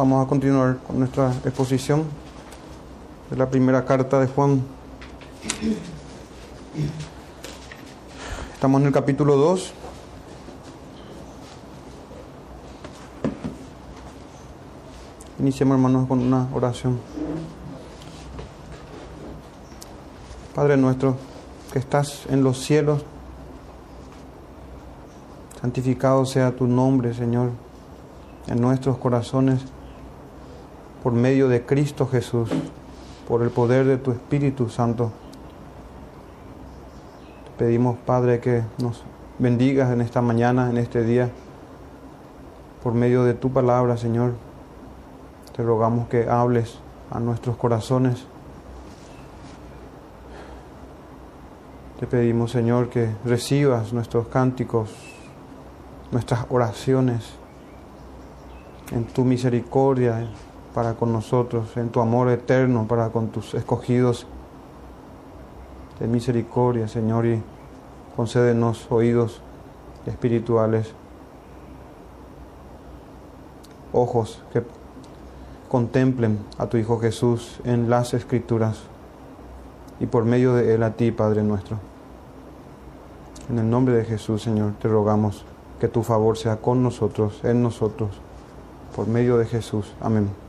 Vamos a continuar con nuestra exposición de la primera carta de Juan. Estamos en el capítulo 2. Iniciemos, hermanos, con una oración. Padre nuestro, que estás en los cielos, santificado sea tu nombre, Señor, en nuestros corazones, por medio de Cristo Jesús, por el poder de tu Espíritu Santo. Te pedimos, Padre, que nos bendigas en esta mañana, en este día, por medio de tu palabra, Señor. Te rogamos que hables a nuestros corazones. Te pedimos, Señor, que recibas nuestros cánticos, nuestras oraciones en tu misericordia para con nosotros, en tu amor eterno para con tus escogidos de misericordia, Señor, y concédenos oídos espirituales, ojos que contemplen a tu Hijo Jesús en las Escrituras y por medio de Él a ti, Padre nuestro. En el nombre de Jesús, Señor, te rogamos que tu favor sea con nosotros, en nosotros, por medio de Jesús. Amén.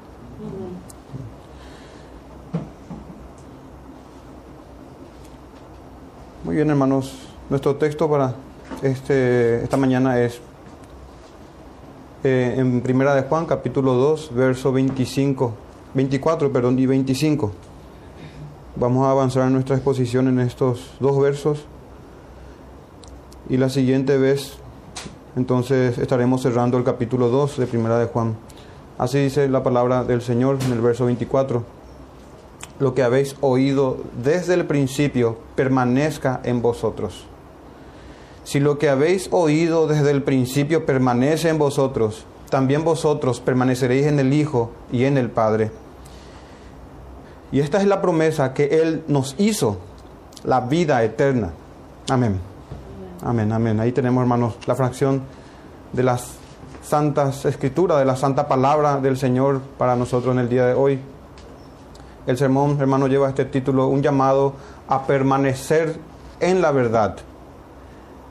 Muy bien, hermanos. Nuestro texto para este, esta mañana es eh, en Primera de Juan, capítulo 2, verso 25, 24, perdón, y 25. Vamos a avanzar en nuestra exposición en estos dos versos. Y la siguiente vez, entonces, estaremos cerrando el capítulo 2 de Primera de Juan. Así dice la palabra del Señor en el verso 24. Lo que habéis oído desde el principio permanezca en vosotros. Si lo que habéis oído desde el principio permanece en vosotros, también vosotros permaneceréis en el Hijo y en el Padre. Y esta es la promesa que Él nos hizo, la vida eterna. Amén. Amén, amén. Ahí tenemos, hermanos, la fracción de las santas escrituras, de la santa palabra del Señor para nosotros en el día de hoy. El sermón, hermano, lleva este título, un llamado a permanecer en la verdad.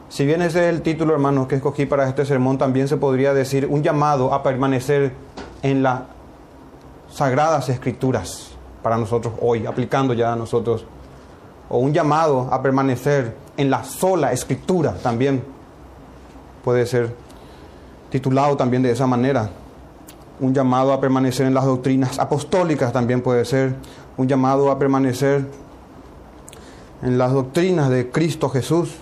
Si bien ese es el título, hermanos, que escogí para este sermón, también se podría decir un llamado a permanecer en las sagradas escrituras para nosotros hoy, aplicando ya a nosotros. O un llamado a permanecer en la sola escritura también puede ser titulado también de esa manera. Un llamado a permanecer en las doctrinas apostólicas también puede ser. Un llamado a permanecer en las doctrinas de Cristo Jesús.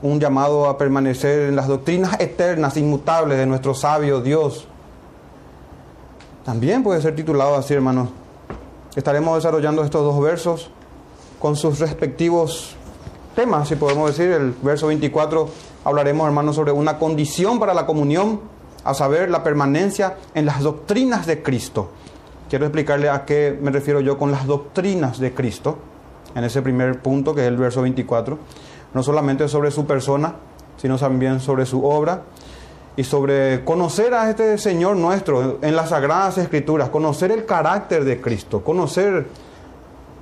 Un llamado a permanecer en las doctrinas eternas, inmutables de nuestro sabio Dios. También puede ser titulado así, hermanos. Estaremos desarrollando estos dos versos con sus respectivos temas, si podemos decir. El verso 24 hablaremos, hermanos, sobre una condición para la comunión, a saber, la permanencia en las doctrinas de Cristo. Quiero explicarle a qué me refiero yo con las doctrinas de Cristo, en ese primer punto, que es el verso 24. No solamente sobre su persona, sino también sobre su obra y sobre conocer a este Señor nuestro en las Sagradas Escrituras, conocer el carácter de Cristo, conocer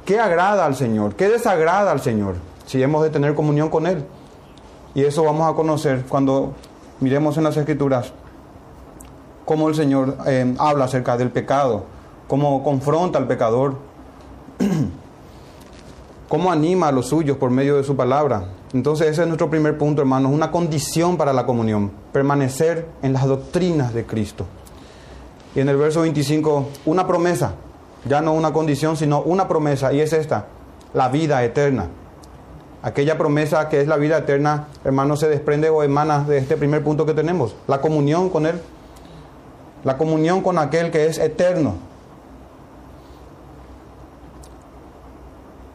qué agrada al Señor, qué desagrada al Señor, si hemos de tener comunión con Él. Y eso vamos a conocer cuando miremos en las Escrituras cómo el Señor eh, habla acerca del pecado, cómo confronta al pecador, cómo anima a los suyos por medio de su palabra. Entonces ese es nuestro primer punto, hermanos, una condición para la comunión, permanecer en las doctrinas de Cristo. Y en el verso 25, una promesa, ya no una condición, sino una promesa, y es esta, la vida eterna. Aquella promesa que es la vida eterna, hermanos, se desprende o emana de este primer punto que tenemos, la comunión con Él, la comunión con aquel que es eterno.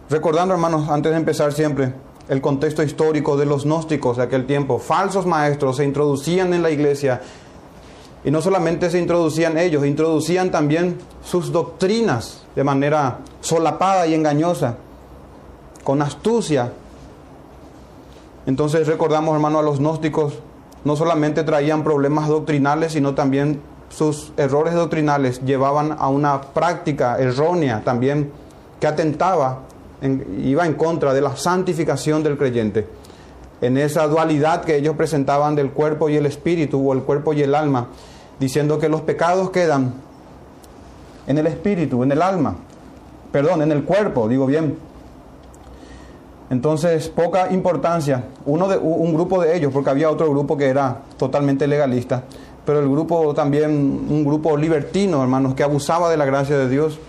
Recordando, hermanos, antes de empezar siempre, el contexto histórico de los gnósticos de aquel tiempo, falsos maestros se introducían en la iglesia y no solamente se introducían ellos, introducían también sus doctrinas de manera solapada y engañosa, con astucia, entonces recordamos, hermano, a los gnósticos no solamente traían problemas doctrinales, sino también sus errores doctrinales llevaban a una práctica errónea también que atentaba, iba en contra de la santificación del creyente. En esa dualidad que ellos presentaban del cuerpo y el espíritu o el cuerpo y el alma, diciendo que los pecados quedan en el espíritu, en el alma, perdón, en el cuerpo, digo bien. Entonces, poca importancia. Uno de, un grupo de ellos, porque había otro grupo que era totalmente legalista, pero el grupo también, un grupo libertino, hermanos, que abusaba de la gracia de Dios,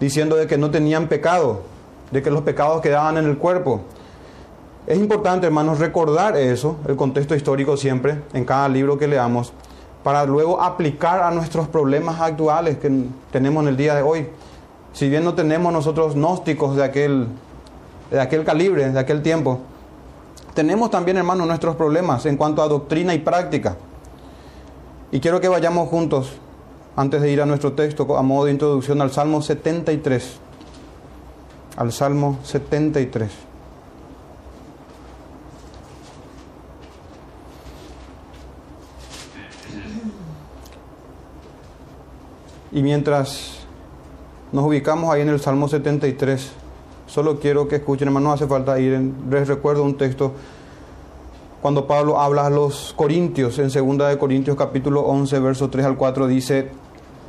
diciendo de que no tenían pecado, de que los pecados quedaban en el cuerpo. Es importante, hermanos, recordar eso, el contexto histórico siempre, en cada libro que leamos, para luego aplicar a nuestros problemas actuales que tenemos en el día de hoy. Si bien no tenemos nosotros gnósticos de aquel, de aquel calibre, de aquel tiempo, tenemos también, hermanos, nuestros problemas en cuanto a doctrina y práctica. Y quiero que vayamos juntos, antes de ir a nuestro texto, a modo de introducción al Salmo 73. Al Salmo 73. Y mientras nos ubicamos ahí en el Salmo 73, solo quiero que escuchen, hermano, no hace falta ir, en, les recuerdo un texto cuando Pablo habla a los Corintios, en 2 de Corintios capítulo 11, verso 3 al 4, dice,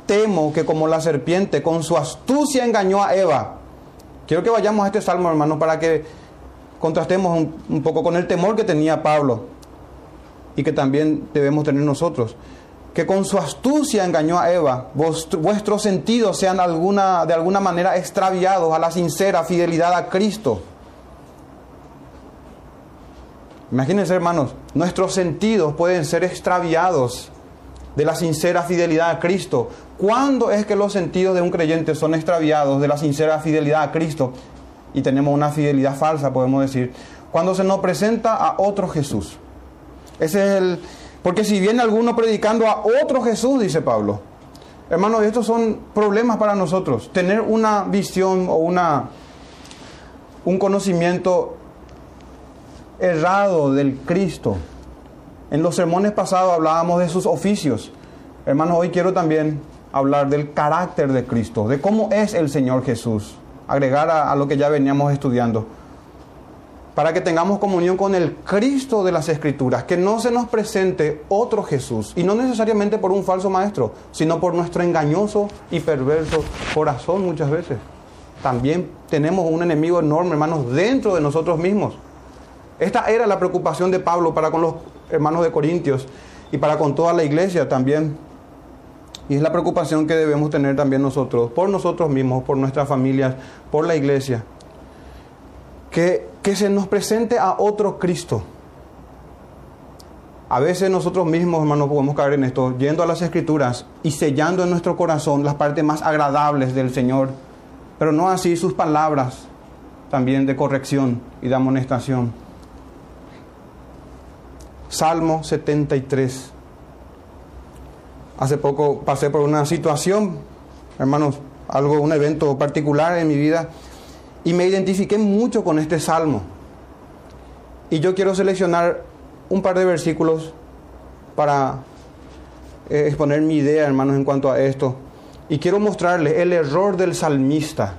temo que como la serpiente con su astucia engañó a Eva. Quiero que vayamos a este salmo, hermano, para que contrastemos un poco con el temor que tenía Pablo y que también debemos tener nosotros que con su astucia engañó a Eva, vuestros sentidos sean de alguna manera extraviados a la sincera fidelidad a Cristo. Imagínense, hermanos, nuestros sentidos pueden ser extraviados de la sincera fidelidad a Cristo. ¿Cuándo es que los sentidos de un creyente son extraviados de la sincera fidelidad a Cristo? Y tenemos una fidelidad falsa, podemos decir. Cuando se nos presenta a otro Jesús. Ese es el, porque si viene alguno predicando a otro Jesús, dice Pablo, hermanos, estos son problemas para nosotros. Tener una visión o una, un conocimiento errado del Cristo. En los sermones pasados hablábamos de sus oficios. Hermanos, hoy quiero también hablar del carácter de Cristo, de cómo es el Señor Jesús. Agregar a, a lo que ya veníamos estudiando para que tengamos comunión con el Cristo de las Escrituras, que no se nos presente otro Jesús, y no necesariamente por un falso maestro, sino por nuestro engañoso y perverso corazón muchas veces. También tenemos un enemigo enorme, hermanos, dentro de nosotros mismos. Esta era la preocupación de Pablo para con los hermanos de Corintios y para con toda la iglesia también. Y es la preocupación que debemos tener también nosotros, por nosotros mismos, por nuestras familias, por la iglesia que, se nos presente a otro Cristo. A veces nosotros mismos, hermanos, podemos caer en esto, yendo a las Escrituras y sellando en nuestro corazón las partes más agradables del Señor, pero no así sus palabras también de corrección y de amonestación. Salmo 73. Hace poco pasé por una situación, hermanos, algo, un evento particular en mi vida y me identifiqué mucho con este salmo. Y yo quiero seleccionar un par de versículos para eh, exponer mi idea, hermanos, en cuanto a esto. Y quiero mostrarles el error del salmista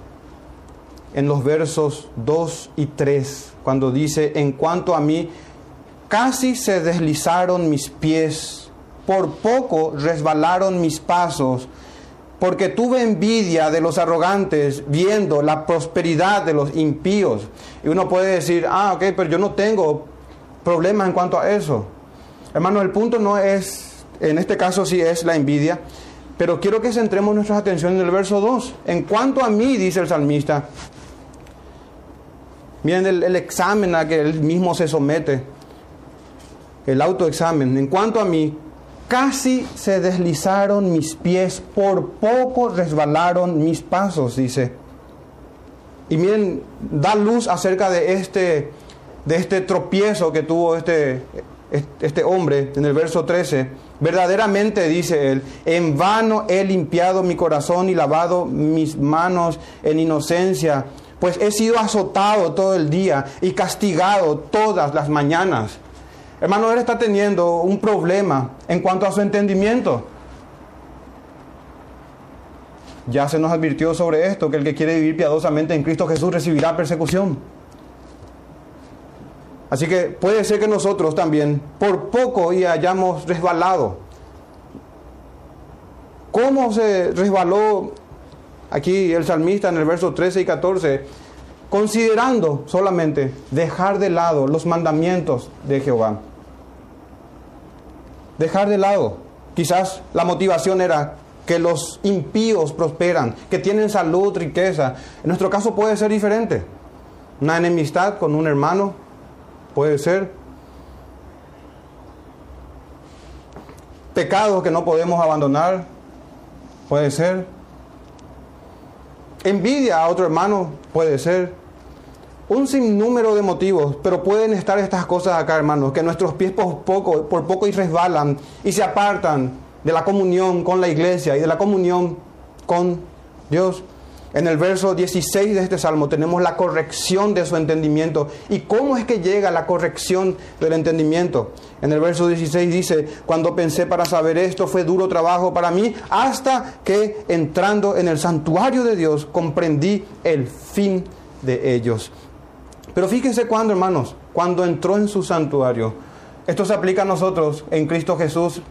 en los versos 2 y 3, cuando dice, en cuanto a mí, casi se deslizaron mis pies, por poco resbalaron mis pasos, porque tuve envidia de los arrogantes viendo la prosperidad de los impíos. Y uno puede decir, ah, ok, pero yo no tengo problemas en cuanto a eso. Hermano, el punto no es, en este caso sí es la envidia, pero quiero que centremos nuestra atención en el verso 2. En cuanto a mí, dice el salmista, miren el, el examen a que él mismo se somete, el autoexamen. En cuanto a mí, Casi se deslizaron mis pies, por poco resbalaron mis pasos, dice. Y miren, da luz acerca de este, de este tropiezo que tuvo este, este hombre en el verso 13. Verdaderamente, dice él, en vano he limpiado mi corazón y lavado mis manos en inocencia, pues he sido azotado todo el día y castigado todas las mañanas. Hermano, él está teniendo un problema en cuanto a su entendimiento. Ya se nos advirtió sobre esto, que el que quiere vivir piadosamente en Cristo Jesús recibirá persecución. Así que puede ser que nosotros también por poco y hayamos resbalado. ¿Cómo se resbaló aquí el salmista en el verso 13 y 14? Considerando solamente dejar de lado los mandamientos de Jehová. Dejar de lado. Quizás la motivación era que los impíos prosperan, que tienen salud, riqueza. En nuestro caso puede ser diferente. Una enemistad con un hermano puede ser. Pecados que no podemos abandonar puede ser. Envidia a otro hermano puede ser. Un sinnúmero de motivos, pero pueden estar estas cosas acá, hermanos, que nuestros pies por poco, por poco y resbalan y se apartan de la comunión con la iglesia y de la comunión con Dios. En el verso 16 de este salmo tenemos la corrección de su entendimiento. ¿Y cómo es que llega la corrección del entendimiento? En el verso 16 dice, cuando pensé para saber esto fue duro trabajo para mí, hasta que entrando en el santuario de Dios comprendí el fin de ellos. Pero fíjense cuando, hermanos, cuando entró en su santuario. Esto se aplica a nosotros en Cristo Jesús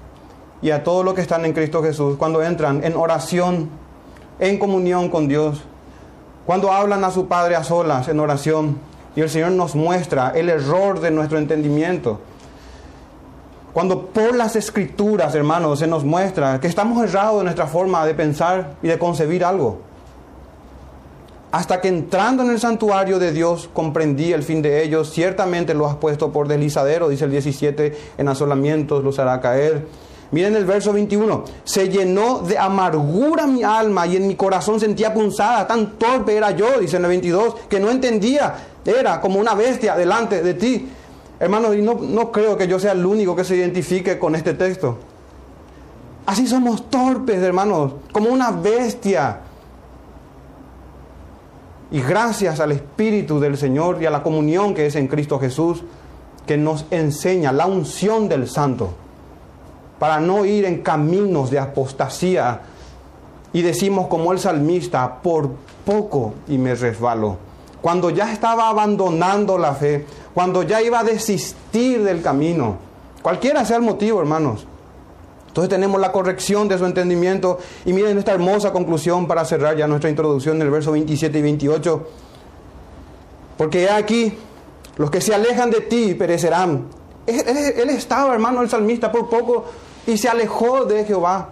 y a todos los que están en Cristo Jesús, cuando entran en oración, en comunión con Dios, cuando hablan a su Padre a solas en oración y el Señor nos muestra el error de nuestro entendimiento. Cuando por las escrituras, hermanos, se nos muestra que estamos errados en nuestra forma de pensar y de concebir algo. Hasta que entrando en el santuario de Dios comprendí el fin de ellos, ciertamente lo has puesto por deslizadero, dice el 17, en asolamientos los hará caer Miren el verso 21. Se llenó de amargura mi alma y en mi corazón sentía punzada. Tan torpe era yo, dice el 22, que no entendía. Era como una bestia delante de ti. Hermanos, y no, no creo que yo sea el único que se identifique con este texto. Así somos torpes, hermanos, como una bestia. Y gracias al Espíritu del Señor y a la comunión que es en Cristo Jesús, que nos enseña la unción del Santo para no ir en caminos de apostasía. Y decimos como el salmista, por poco y me resbalo. Cuando ya estaba abandonando la fe, cuando ya iba a desistir del camino, cualquiera sea el motivo, hermanos. Entonces tenemos la corrección de su entendimiento y miren esta hermosa conclusión para cerrar ya nuestra introducción en el verso 27 y 28. Porque aquí, los que se alejan de ti perecerán. Él, él estaba, hermano, el salmista, por poco y se alejó de Jehová.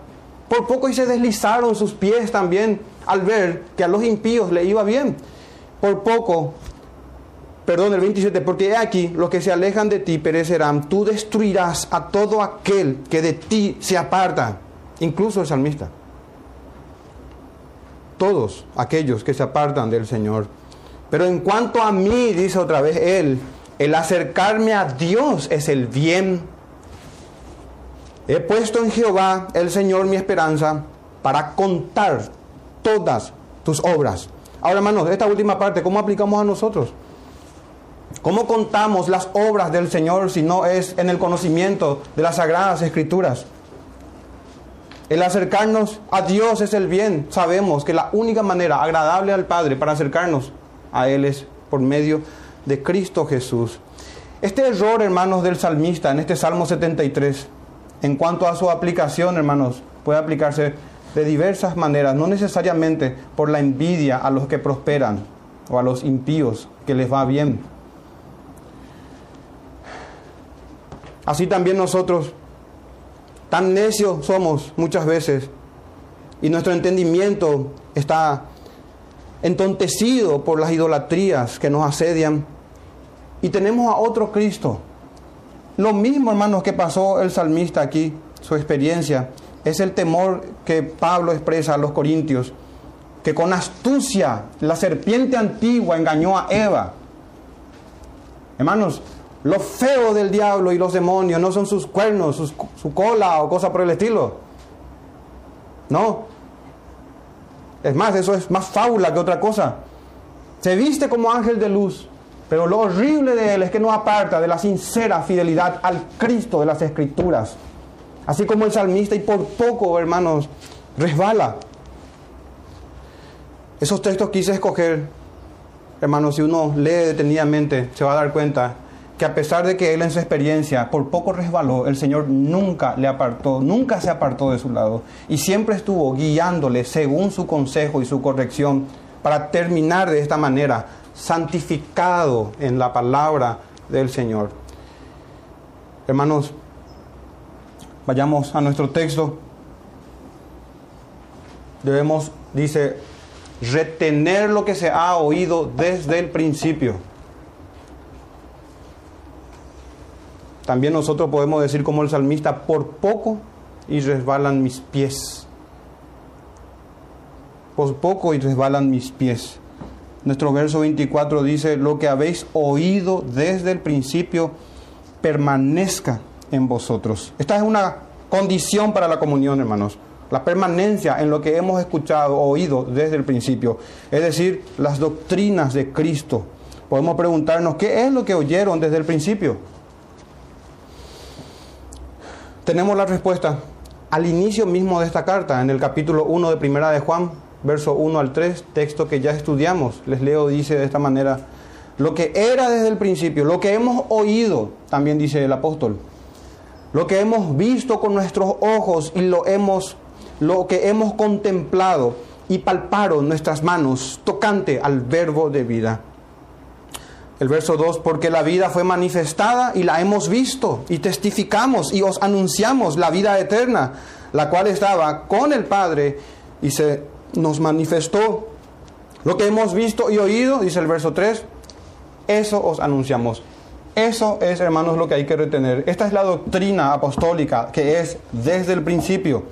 Por poco y se deslizaron sus pies también al ver que a los impíos le iba bien. Por poco, perdón, el 27, porque aquí, los que se alejan de ti perecerán, tú destruirás a todo aquel que de ti se aparta, incluso el salmista. Todos aquellos que se apartan del Señor. Pero en cuanto a mí, dice otra vez él, el acercarme a Dios es el bien He puesto en Jehová el Señor mi esperanza para contar todas tus obras. Ahora, hermanos, esta última parte, ¿cómo aplicamos a nosotros? ¿Cómo contamos las obras del Señor si no es en el conocimiento de las sagradas escrituras? El acercarnos a Dios es el bien. Sabemos que la única manera agradable al Padre para acercarnos a Él es por medio de Cristo Jesús. Este error, hermanos, del salmista en este Salmo 73 en cuanto a su aplicación, hermanos, puede aplicarse de diversas maneras, no necesariamente por la envidia a los que prosperan o a los impíos que les va bien. Así también nosotros, tan necios somos muchas veces y nuestro entendimiento está entontecido por las idolatrías que nos asedian y tenemos a otro Cristo lo mismo, hermanos, que pasó el salmista aquí, su experiencia, es el temor que Pablo expresa a los corintios, que con astucia la serpiente antigua engañó a Eva. Hermanos, lo feo del diablo y los demonios no son sus cuernos, su cola o cosa por el estilo. No. Es más, eso es más fábula que otra cosa. Se viste como ángel de luz, pero lo horrible de él es que no aparta de la sincera fidelidad al Cristo de las Escrituras. Así como el salmista y por poco, hermanos, resbala. Esos textos quise escoger, hermanos, si uno lee detenidamente, se va a dar cuenta que a pesar de que él en su experiencia por poco resbaló, el Señor nunca le apartó, nunca se apartó de su lado y siempre estuvo guiándole según su consejo y su corrección para terminar de esta manera, santificado en la palabra del Señor. Hermanos, vayamos a nuestro texto. Debemos, dice, retener lo que se ha oído desde el principio. También nosotros podemos decir como el salmista, por poco y resbalan mis pies. Por poco y resbalan mis pies. Nuestro verso 24 dice, lo que habéis oído desde el principio permanezca en vosotros. Esta es una condición para la comunión, hermanos la permanencia en lo que hemos escuchado, oído desde el principio, es decir, las doctrinas de Cristo. Podemos preguntarnos, ¿qué es lo que oyeron desde el principio? Tenemos la respuesta al inicio mismo de esta carta, en el capítulo 1 de Primera de Juan, verso 1 al 3, texto que ya estudiamos. Les leo, dice de esta manera, lo que era desde el principio, lo que hemos oído, también dice el apóstol, lo que hemos visto con nuestros ojos y lo hemos lo que hemos contemplado y palparon nuestras manos tocante al verbo de vida. El verso 2, porque la vida fue manifestada y la hemos visto y testificamos y os anunciamos la vida eterna, la cual estaba con el Padre y se nos manifestó. Lo que hemos visto y oído, dice el verso 3, eso os anunciamos. Eso es, hermanos, lo que hay que retener. Esta es la doctrina apostólica que es desde el principio.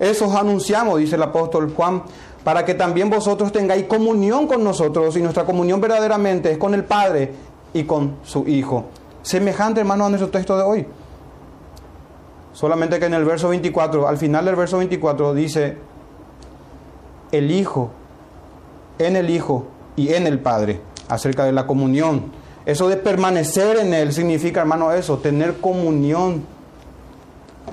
Eso os anunciamos, dice el apóstol Juan, para que también vosotros tengáis comunión con nosotros y nuestra comunión verdaderamente es con el Padre y con su Hijo. Semejante, hermano, a nuestro texto de hoy. Solamente que en el verso 24, al final del verso 24 dice, el Hijo, en el Hijo y en el Padre, acerca de la comunión. Eso de permanecer en Él significa, hermano, eso, tener comunión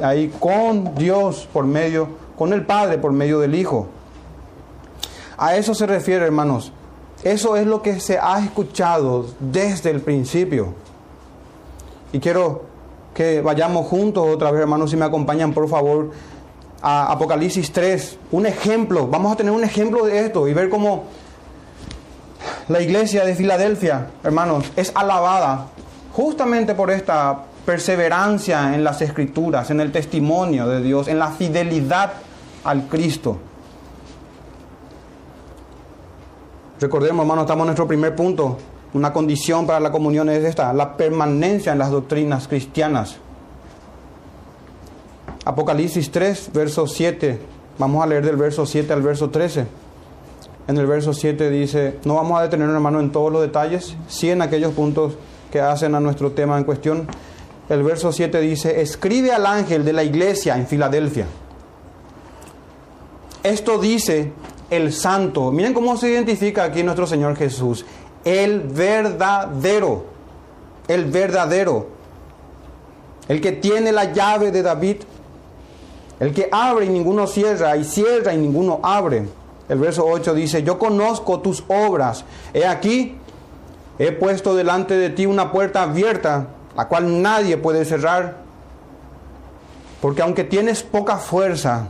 ahí con Dios por medio, con el Padre por medio del Hijo. A eso se refiere, hermanos. Eso es lo que se ha escuchado desde el principio. Y quiero que vayamos juntos otra vez, hermanos, si me acompañan, por favor, a Apocalipsis 3. Un ejemplo, vamos a tener un ejemplo de esto y ver cómo la iglesia de Filadelfia, hermanos, es alabada justamente por esta perseverancia en las escrituras, en el testimonio de Dios, en la fidelidad al Cristo. Recordemos, hermanos, estamos en nuestro primer punto. Una condición para la comunión es esta, la permanencia en las doctrinas cristianas. Apocalipsis 3, verso 7. Vamos a leer del verso 7 al verso 13. En el verso 7 dice, no vamos a detener, hermano, en todos los detalles, sí en aquellos puntos que hacen a nuestro tema en cuestión el verso 7 dice, escribe al ángel de la iglesia en Filadelfia. Esto dice el santo. Miren cómo se identifica aquí nuestro Señor Jesús. El verdadero. El verdadero. El que tiene la llave de David. El que abre y ninguno cierra, y cierra y ninguno abre. El verso 8 dice, yo conozco tus obras. He aquí, he puesto delante de ti una puerta abierta la cual nadie puede cerrar, porque aunque tienes poca fuerza,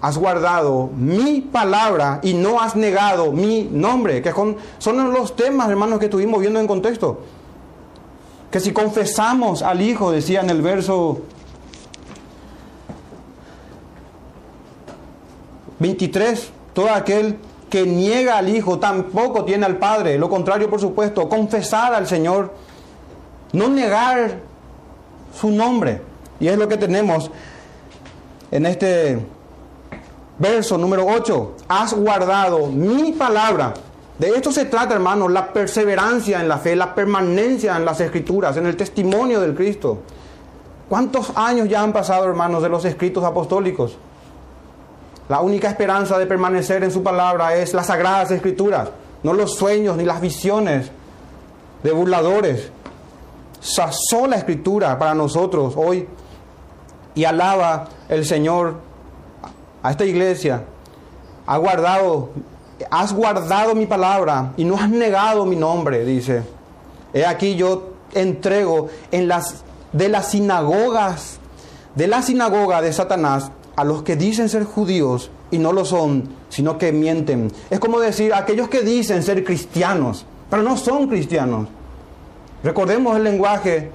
has guardado mi palabra y no has negado mi nombre, que son, los temas, hermanos, que estuvimos viendo en contexto. Que si confesamos al Hijo, decía en el verso 23, todo aquel que niega al Hijo tampoco tiene al Padre. Lo contrario, por supuesto, confesar al Señor no negar su nombre. Y es lo que tenemos en este verso número 8. Has guardado mi palabra. De esto se trata, hermanos, la perseverancia en la fe, la permanencia en las escrituras, en el testimonio del Cristo. ¿Cuántos años ya han pasado, hermanos, de los escritos apostólicos? La única esperanza de permanecer en su palabra es las sagradas escrituras, no los sueños ni las visiones de burladores sazó la escritura para nosotros hoy y alaba el Señor a esta iglesia guardado, has guardado mi palabra y no has negado mi nombre, dice. He aquí yo entrego en las de las sinagogas, de la sinagoga de Satanás, a los que dicen ser judíos y no lo son, sino que mienten. Es como decir, aquellos que dicen ser cristianos, pero no son cristianos. Recordemos el lenguaje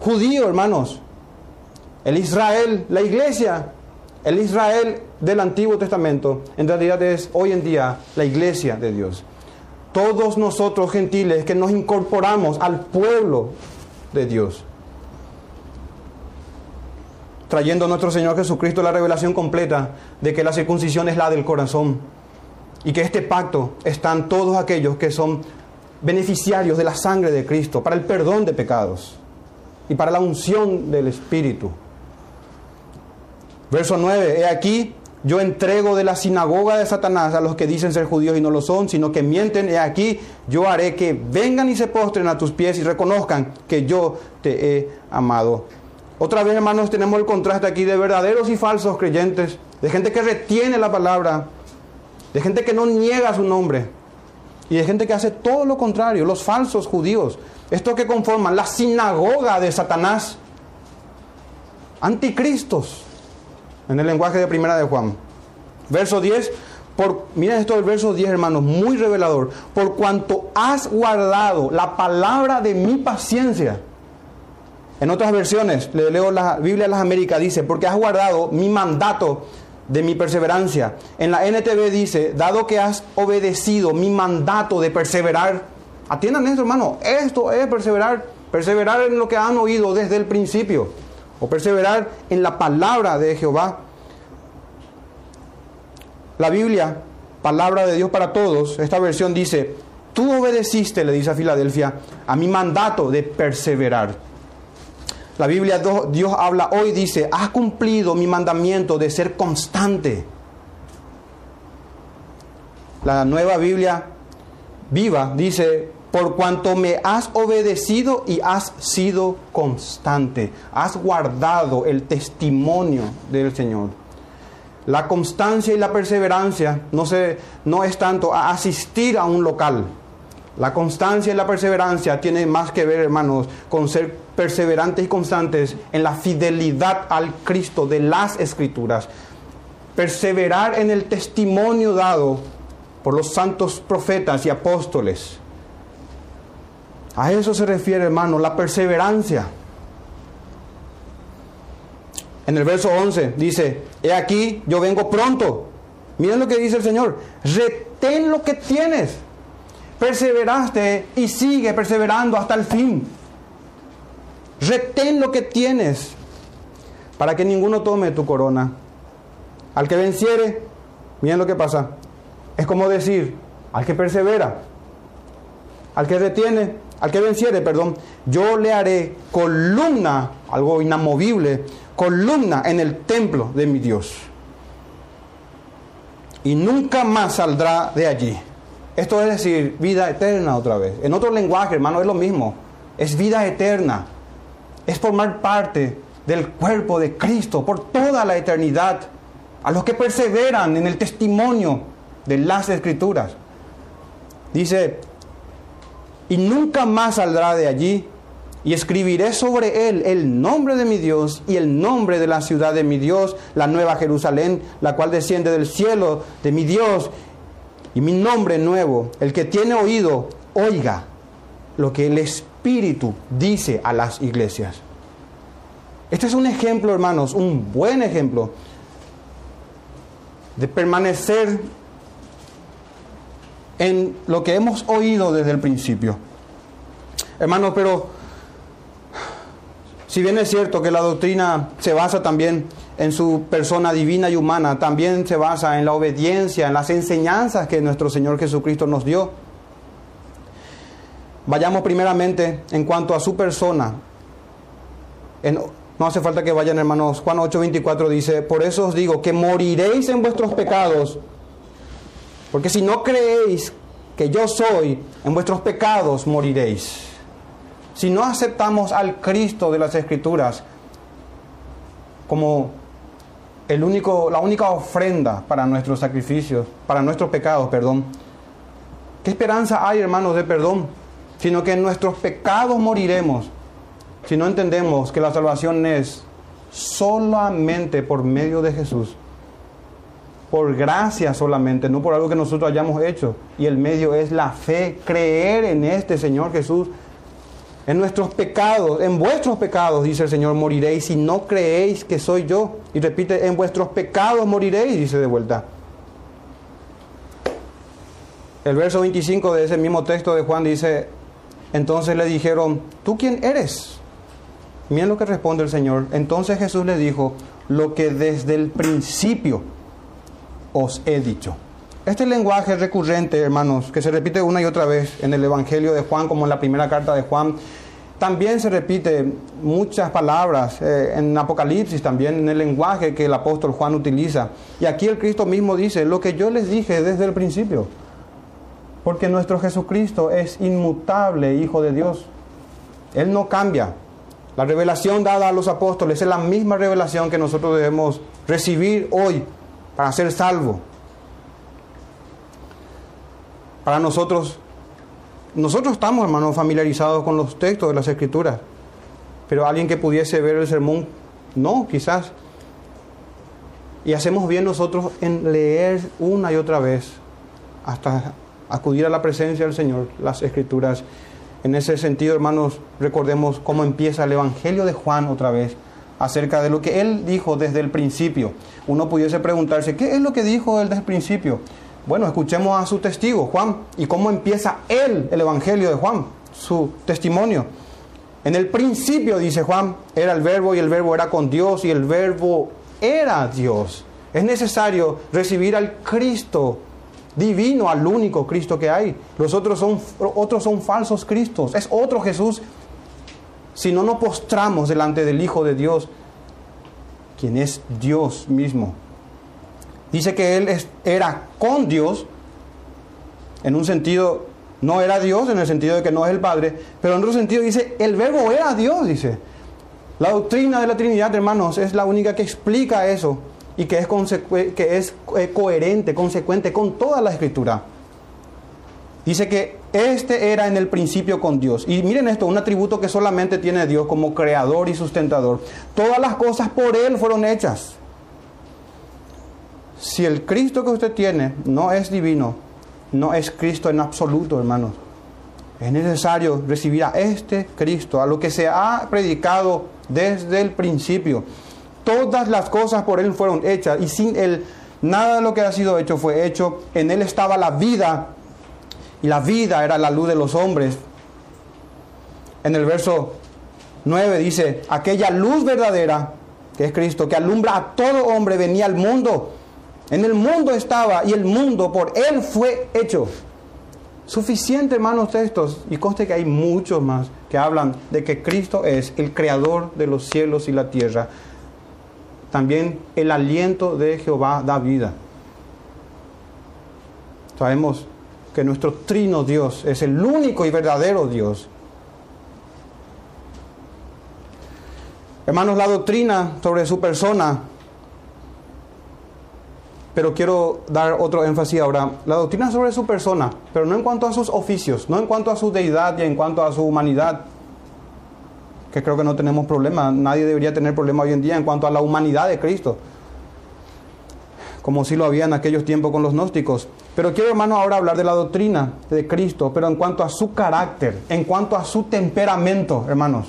judío, hermanos. El Israel, la iglesia, el Israel del Antiguo Testamento, en realidad es hoy en día la iglesia de Dios. Todos nosotros gentiles que nos incorporamos al pueblo de Dios trayendo a nuestro Señor Jesucristo la revelación completa de que la circuncisión es la del corazón y que este pacto están todos aquellos que son beneficiarios de la sangre de Cristo para el perdón de pecados y para la unción del Espíritu. Verso 9, he aquí, yo entrego de la sinagoga de Satanás a los que dicen ser judíos y no lo son, sino que mienten, he aquí, yo haré que vengan y se postren a tus pies y reconozcan que yo te he amado. Otra vez, hermanos, tenemos el contraste aquí de verdaderos y falsos creyentes, de gente que retiene la palabra, de gente que no niega su nombre y de gente que hace todo lo contrario, los falsos judíos, estos que conforman la sinagoga de Satanás, anticristos, en el lenguaje de primera de Juan. Verso 10, por, miren esto del verso 10, hermanos, muy revelador. Por cuanto has guardado la palabra de mi paciencia, en otras versiones, le leo la Biblia de las Américas, dice, porque has guardado mi mandato de mi perseverancia. En la NTV dice, dado que has obedecido mi mandato de perseverar, atiendan esto hermano, esto es perseverar, perseverar en lo que han oído desde el principio, o perseverar en la palabra de Jehová. La Biblia, palabra de Dios para todos, esta versión dice, tú obedeciste, le dice a Filadelfia, a mi mandato de perseverar. La Biblia, Dios habla hoy, dice, has cumplido mi mandamiento de ser constante. La nueva Biblia viva dice, por cuanto me has obedecido y has sido constante, has guardado el testimonio del Señor. La constancia y la perseverancia no, se, no es tanto a asistir a un local. La constancia y la perseverancia tienen más que ver, hermanos, con ser perseverantes y constantes en la fidelidad al Cristo de las Escrituras. Perseverar en el testimonio dado por los santos profetas y apóstoles. A eso se refiere, hermano, la perseverancia. En el verso 11 dice, he aquí, yo vengo pronto. Miren lo que dice el Señor, retén lo que tienes. Perseveraste y sigue perseverando hasta el fin. Retén lo que tienes para que ninguno tome tu corona. Al que venciere, miren lo que pasa. Es como decir, al que persevera, al que retiene, al que venciere, perdón, yo le haré columna, algo inamovible, columna en el templo de mi Dios. Y nunca más saldrá de allí. Esto es decir, vida eterna otra vez. En otro lenguaje, hermano, es lo mismo. Es vida eterna es formar parte del cuerpo de Cristo por toda la eternidad, a los que perseveran en el testimonio de las escrituras. Dice, y nunca más saldrá de allí, y escribiré sobre él el nombre de mi Dios y el nombre de la ciudad de mi Dios, la nueva Jerusalén, la cual desciende del cielo de mi Dios, y mi nombre nuevo. El que tiene oído, oiga lo que el Espíritu dice a las iglesias. Este es un ejemplo, hermanos, un buen ejemplo de permanecer en lo que hemos oído desde el principio. Hermanos, pero si bien es cierto que la doctrina se basa también en su persona divina y humana, también se basa en la obediencia, en las enseñanzas que nuestro Señor Jesucristo nos dio. Vayamos primeramente en cuanto a su persona. no hace falta que vayan hermanos. Juan 8:24 dice, por eso os digo que moriréis en vuestros pecados. Porque si no creéis que yo soy, en vuestros pecados moriréis. Si no aceptamos al Cristo de las Escrituras como el único, la única ofrenda para nuestros sacrificios, para nuestros pecados, perdón. ¿Qué esperanza hay, hermanos, de perdón? Sino que en nuestros pecados moriremos si no entendemos que la salvación es solamente por medio de Jesús. Por gracia solamente, no por algo que nosotros hayamos hecho. Y el medio es la fe, creer en este Señor Jesús. En nuestros pecados, en vuestros pecados, dice el Señor, moriréis si no creéis que soy yo. Y repite, en vuestros pecados moriréis, dice de vuelta. El verso 25 de ese mismo texto de Juan dice, entonces le dijeron, ¿tú quién eres? Miren lo que responde el Señor. Entonces Jesús le dijo, lo que desde el principio os he dicho. Este lenguaje recurrente, hermanos, que se repite una y otra vez en el Evangelio de Juan, como en la primera carta de Juan, también se repite muchas palabras eh, en Apocalipsis, también en el lenguaje que el apóstol Juan utiliza. Y aquí el Cristo mismo dice, lo que yo les dije desde el principio. Porque nuestro Jesucristo es inmutable, Hijo de Dios. Él no cambia. La revelación dada a los apóstoles es la misma revelación que nosotros debemos recibir hoy para ser salvos. Para nosotros, nosotros estamos, hermanos, familiarizados con los textos de las Escrituras, pero alguien que pudiese ver el sermón, no, quizás. Y hacemos bien nosotros en leer una y otra vez hasta acudir a la presencia del Señor, las escrituras. En ese sentido, hermanos, recordemos cómo empieza el Evangelio de Juan otra vez, acerca de lo que él dijo desde el principio. Uno pudiese preguntarse, ¿qué es lo que dijo él desde el principio? Bueno, escuchemos a su testigo, Juan, y cómo empieza él, el Evangelio de Juan, su testimonio. En el principio, dice Juan, era el verbo y el verbo era con Dios y el verbo era Dios. Es necesario recibir al Cristo divino al único Cristo que hay. Los otros son, otros son falsos Cristos. Es otro Jesús. Si no nos postramos delante del Hijo de Dios, quien es Dios mismo. Dice que Él era con Dios, en un sentido, no era Dios, en el sentido de que no es el Padre, pero en otro sentido dice, el verbo era Dios, dice. La doctrina de la Trinidad, hermanos, es la única que explica eso y que es, que es eh, coherente, consecuente con toda la escritura. Dice que este era en el principio con Dios. Y miren esto, un atributo que solamente tiene Dios como creador y sustentador. Todas las cosas por Él fueron hechas. Si el Cristo que usted tiene no es divino, no es Cristo en absoluto, hermanos. Es necesario recibir a este Cristo, a lo que se ha predicado desde el principio. Todas las cosas por Él fueron hechas y sin Él nada de lo que ha sido hecho fue hecho. En Él estaba la vida y la vida era la luz de los hombres. En el verso 9 dice, aquella luz verdadera, que es Cristo, que alumbra a todo hombre, venía al mundo. En el mundo estaba y el mundo por Él fue hecho. Suficiente, hermanos, textos, y conste que hay muchos más que hablan de que Cristo es el creador de los cielos y la tierra también el aliento de Jehová da vida. Sabemos que nuestro trino Dios es el único y verdadero Dios. Hermanos, la doctrina sobre su persona, pero quiero dar otro énfasis ahora, la doctrina sobre su persona, pero no en cuanto a sus oficios, no en cuanto a su deidad y en cuanto a su humanidad, que creo que no tenemos problema, nadie debería tener problema hoy en día en cuanto a la humanidad de Cristo, como si lo había en aquellos tiempos con los gnósticos. Pero quiero, hermano, ahora hablar de la doctrina de Cristo, pero en cuanto a su carácter, en cuanto a su temperamento, hermanos,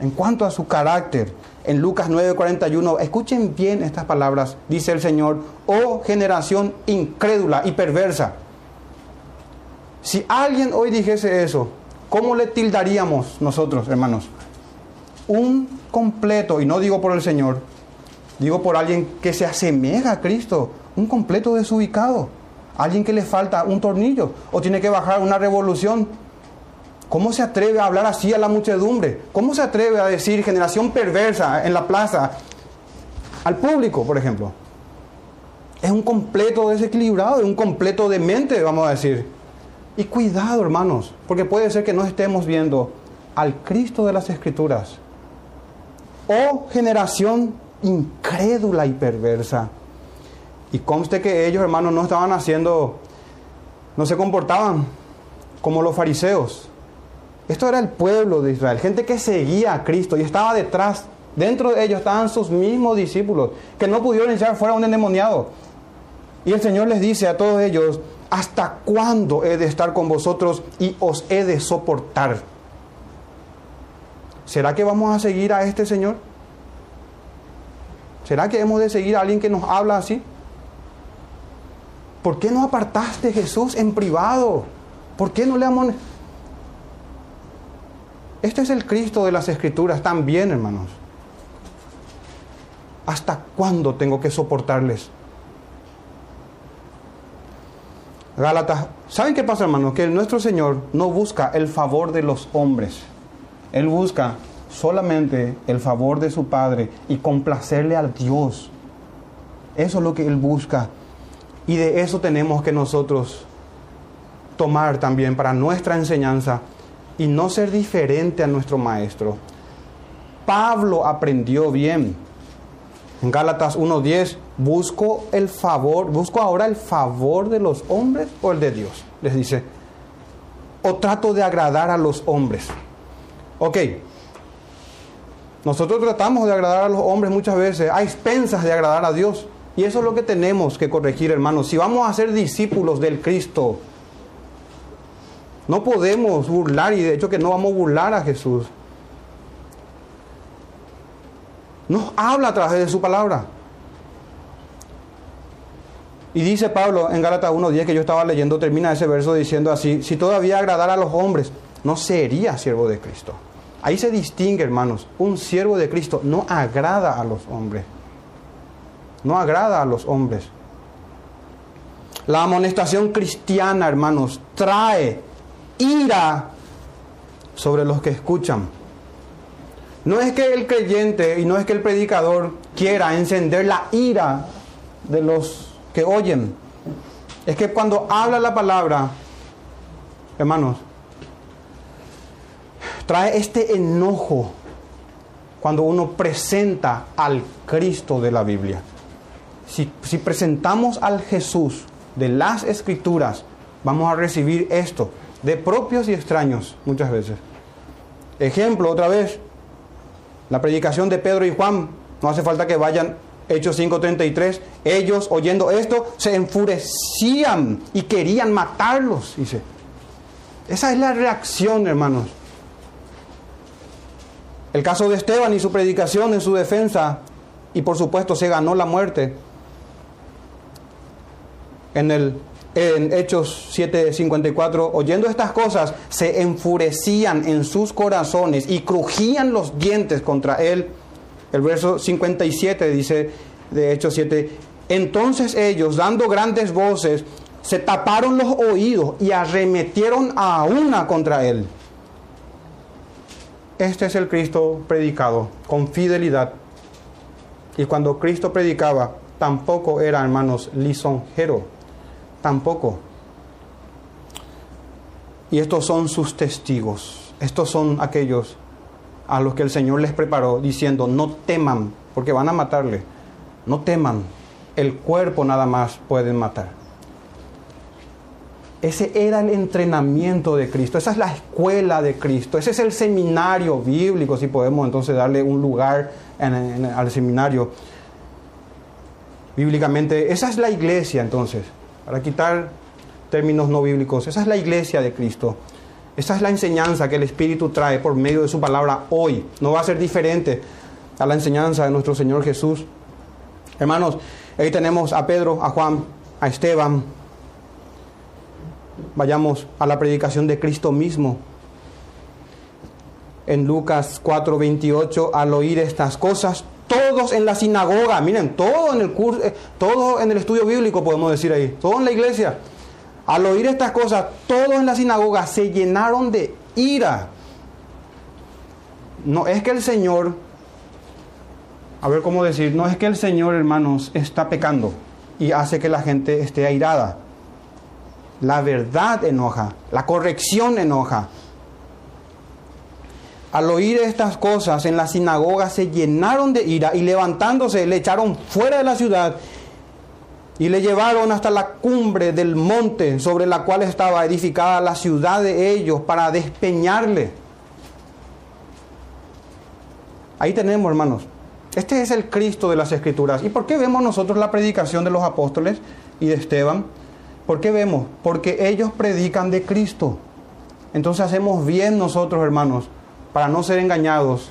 en cuanto a su carácter. En Lucas 9:41, escuchen bien estas palabras, dice el Señor, oh generación incrédula y perversa. Si alguien hoy dijese eso, ¿Cómo le tildaríamos nosotros, hermanos? Un completo, y no digo por el Señor, digo por alguien que se asemeja a Cristo, un completo desubicado, alguien que le falta un tornillo o tiene que bajar una revolución. ¿Cómo se atreve a hablar así a la muchedumbre? ¿Cómo se atreve a decir generación perversa en la plaza al público, por ejemplo? Es un completo desequilibrado, es un completo demente, vamos a decir. Y cuidado, hermanos, porque puede ser que no estemos viendo al Cristo de las Escrituras. Oh generación incrédula y perversa. Y conste que ellos, hermanos, no estaban haciendo, no se comportaban como los fariseos. Esto era el pueblo de Israel, gente que seguía a Cristo y estaba detrás. Dentro de ellos estaban sus mismos discípulos, que no pudieron echar fuera a un endemoniado. Y el Señor les dice a todos ellos, ¿hasta cuándo he de estar con vosotros y os he de soportar? ¿Será que vamos a seguir a este Señor? ¿Será que hemos de seguir a alguien que nos habla así? ¿Por qué no apartaste Jesús en privado? ¿Por qué no le amones? Este es el Cristo de las Escrituras también, hermanos. ¿Hasta cuándo tengo que soportarles? Gálatas, ¿saben qué pasa, hermanos? Que nuestro Señor no busca el favor de los hombres. Él busca solamente el favor de su Padre y complacerle al Dios. Eso es lo que Él busca. Y de eso tenemos que nosotros tomar también para nuestra enseñanza y no ser diferente a nuestro Maestro. Pablo aprendió bien. En Gálatas 1.10, busco el favor, busco ahora el favor de los hombres o el de Dios, les dice. O trato de agradar a los hombres. Ok, nosotros tratamos de agradar a los hombres muchas veces, a expensas de agradar a Dios. Y eso es lo que tenemos que corregir, hermanos. Si vamos a ser discípulos del Cristo, no podemos burlar, y de hecho que no vamos a burlar a Jesús. Nos habla a través de su palabra. Y dice Pablo en Gálatas 1.10 que yo estaba leyendo, termina ese verso diciendo así, si todavía agradara a los hombres, no sería siervo de Cristo. Ahí se distingue, hermanos, un siervo de Cristo no agrada a los hombres. No agrada a los hombres. La amonestación cristiana, hermanos, trae ira sobre los que escuchan. No es que el creyente y no es que el predicador quiera encender la ira de los que oyen. Es que cuando habla la palabra, hermanos, trae este enojo cuando uno presenta al Cristo de la Biblia. Si, presentamos al Jesús de las Escrituras, vamos a recibir esto de propios y extraños muchas veces. Ejemplo, otra vez, la predicación de Pedro y Juan, no hace falta que vayan Hechos 5:33, ellos oyendo esto se enfurecían y querían matarlos, dice. Esa es la reacción, hermanos. El caso de Esteban y su predicación en su defensa, y por supuesto se ganó la muerte. En, el, en Hechos 7:54, oyendo estas cosas, se enfurecían en sus corazones y crujían los dientes contra él. El verso 57 dice de Hechos 7, entonces ellos, dando grandes voces, se taparon los oídos y arremetieron a una contra él. Este es el Cristo predicado con fidelidad. Y cuando Cristo predicaba, tampoco era, hermanos, lisonjero. Tampoco. Y estos son sus testigos. Estos son aquellos a los que el Señor les preparó diciendo, no teman, porque van a matarle. No teman. El cuerpo nada más pueden matar. Ese era el entrenamiento de Cristo, esa es la escuela de Cristo, ese es el seminario bíblico, si podemos entonces darle un lugar al seminario. Bíblicamente, esa es la iglesia entonces, para quitar términos no bíblicos, esa es la iglesia de Cristo. Esa es la enseñanza que el Espíritu trae por medio de su palabra hoy. No va a ser diferente a la enseñanza de nuestro Señor Jesús. Hermanos, ahí tenemos a Pedro, a Juan, a Esteban, Vayamos a la predicación de Cristo mismo. En Lucas 4:28, al oír estas cosas, todos en la sinagoga, miren, todo en el curso, eh, todo en el estudio bíblico podemos decir ahí, todo en la iglesia. Al oír estas cosas, todos en la sinagoga se llenaron de ira. No es que el Señor, a ver cómo decir, no es que el Señor, hermanos, está pecando y hace que la gente esté airada. La verdad enoja, la corrección enoja. Al oír estas cosas en la sinagoga se llenaron de ira y levantándose le echaron fuera de la ciudad y le llevaron hasta la cumbre del monte sobre la cual estaba edificada la ciudad de ellos para despeñarle. Ahí tenemos, hermanos. Este es el Cristo de las Escrituras. ¿Y por qué vemos nosotros la predicación de los apóstoles y de Esteban? ¿Por qué vemos? Porque ellos predican de Cristo. Entonces hacemos bien nosotros, hermanos, para no ser engañados,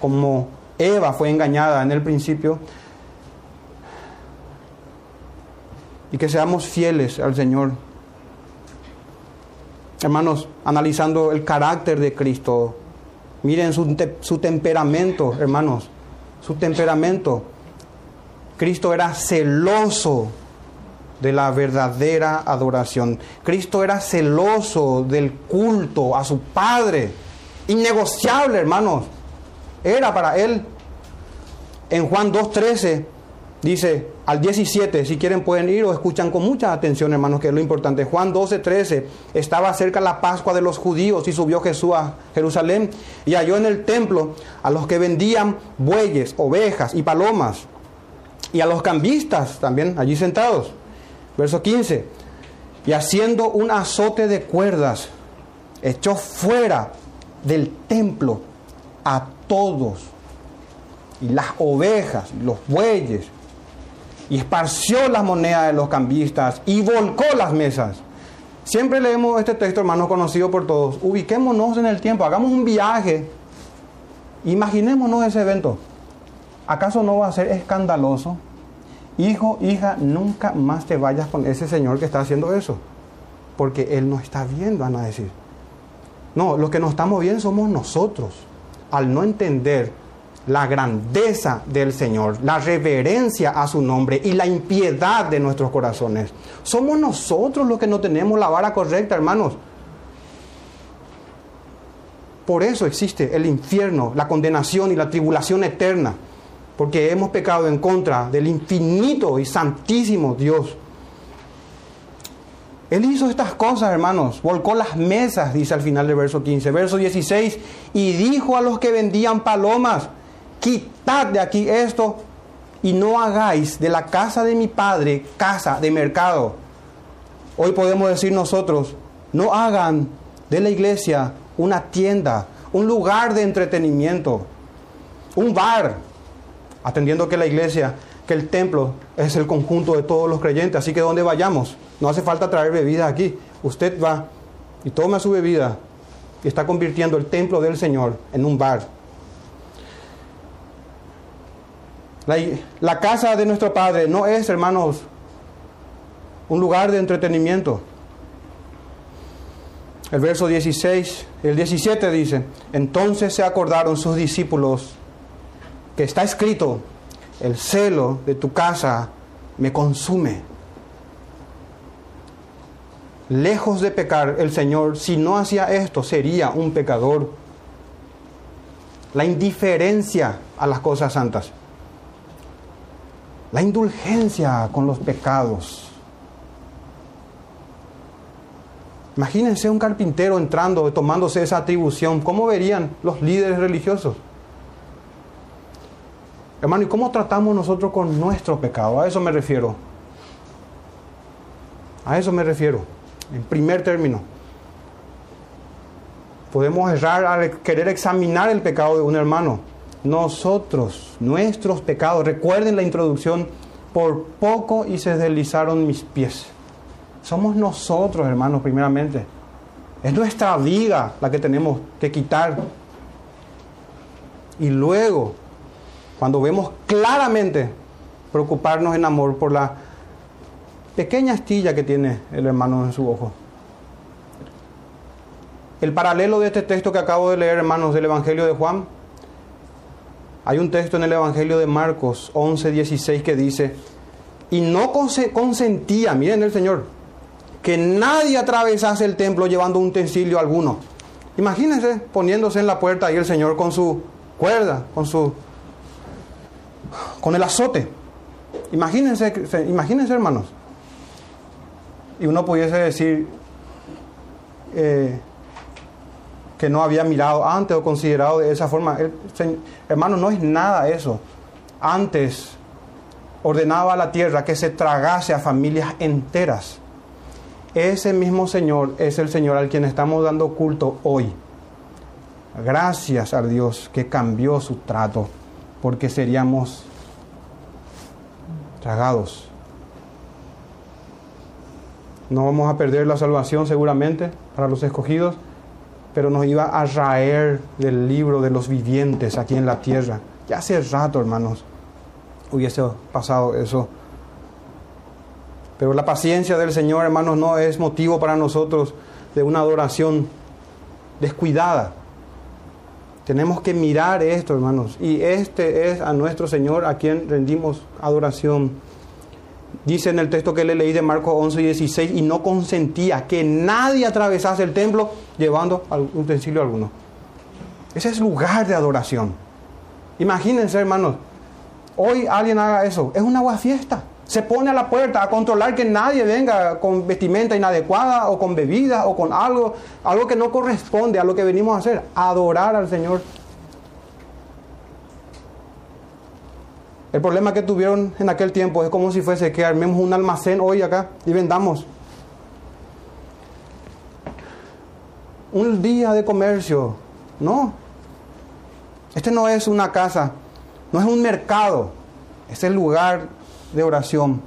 como Eva fue engañada en el principio, y que seamos fieles al Señor. Hermanos, analizando el carácter de Cristo, miren su, su temperamento, hermanos, su temperamento. Cristo era celoso de la verdadera adoración. Cristo era celoso del culto a su Padre. Innegociable, hermanos. Era para él. En Juan 2.13 dice al 17, si quieren pueden ir o escuchan con mucha atención, hermanos, que es lo importante. Juan 12.13, estaba cerca la Pascua de los judíos y subió Jesús a Jerusalén y halló en el templo a los que vendían bueyes, ovejas y palomas y a los cambistas también allí sentados. Verso 15. Y haciendo un azote de cuerdas, echó fuera del templo a todos, y las ovejas, los bueyes, y esparció las monedas de los cambistas y volcó las mesas. Siempre leemos este texto, hermanos, conocido por todos. Ubiquémonos en el tiempo, hagamos un viaje, imaginémonos ese evento. ¿Acaso no va a ser escandaloso? Hijo, hija, nunca más te vayas con ese señor que está haciendo eso. Porque él no está viendo, van a decir. No, los que nos estamos viendo somos nosotros. Al no entender la grandeza del Señor, la reverencia a su nombre y la impiedad de nuestros corazones. Somos nosotros los que no tenemos la vara correcta, hermanos. Por eso existe el infierno, la condenación y la tribulación eterna porque hemos pecado en contra del infinito y santísimo Dios. Él hizo estas cosas, hermanos, volcó las mesas, dice al final del verso 15, verso 16, y dijo a los que vendían palomas, quitad de aquí esto y no hagáis de la casa de mi padre casa de mercado. Hoy podemos decir nosotros, no hagan de la iglesia una tienda, un lugar de entretenimiento, un bar, atendiendo que la iglesia, que el templo es el conjunto de todos los creyentes, así que donde vayamos, no hace falta traer bebida aquí, usted va y toma su bebida y está convirtiendo el templo del Señor en un bar. La, la casa de nuestro Padre no es, hermanos, un lugar de entretenimiento. El verso 16, el 17 dice, entonces se acordaron sus discípulos que está escrito, el celo de tu casa me consume. Lejos de pecar el Señor, si no hacía esto, sería un pecador. La indiferencia a las cosas santas. La indulgencia con los pecados. Imagínense un carpintero entrando, tomándose esa atribución. ¿Cómo verían los líderes religiosos? Hermano, ¿y cómo tratamos nosotros con nuestro pecado? A eso me refiero. A eso me refiero. En primer término. Podemos errar al querer examinar el pecado de un hermano. Nosotros, nuestros pecados. Recuerden la introducción. Por poco y se deslizaron mis pies. Somos nosotros, hermanos, primeramente. Es nuestra vida la que tenemos que quitar. Y luego cuando vemos claramente preocuparnos en amor por la pequeña astilla que tiene el hermano en su ojo. El paralelo de este texto que acabo de leer, hermanos, del Evangelio de Juan, hay un texto en el Evangelio de Marcos 11, 16 que dice, y no consentía, miren el Señor, que nadie atravesase el templo llevando un utensilio alguno. Imagínense poniéndose en la puerta ahí el Señor con su cuerda, con su con el azote. Imagínense, imagínense hermanos. Y uno pudiese decir, eh, que no había mirado antes o considerado de esa forma. hermano, no es nada eso. Antes ordenaba a la tierra que se tragase a familias enteras. Ese mismo Señor es el Señor al quien estamos dando culto hoy. Gracias a Dios que cambió su trato, porque seríamos tragados. No vamos a perder la salvación seguramente para los escogidos, pero nos iba a raer del libro de los vivientes aquí en la tierra. Ya hace rato, hermanos, hubiese pasado eso. Pero la paciencia del Señor, hermanos, no es motivo para nosotros de una adoración descuidada. Tenemos que mirar esto, hermanos. Y este es a nuestro Señor a quien rendimos adoración. Dice en el texto que le leí de Marcos 11 y 16, y no consentía que nadie atravesase el templo llevando utensilio alguno. Ese es lugar de adoración. Imagínense, hermanos, hoy alguien haga eso. Es una fiesta. Se pone a la puerta a controlar que nadie venga con vestimenta inadecuada o con bebida o con algo, algo que no corresponde a lo que venimos a hacer, adorar al Señor. El problema que tuvieron en aquel tiempo es como si fuese que armemos un almacén hoy acá y vendamos. Un día de comercio. No. Este no es una casa, no es un mercado, es el lugar de oración.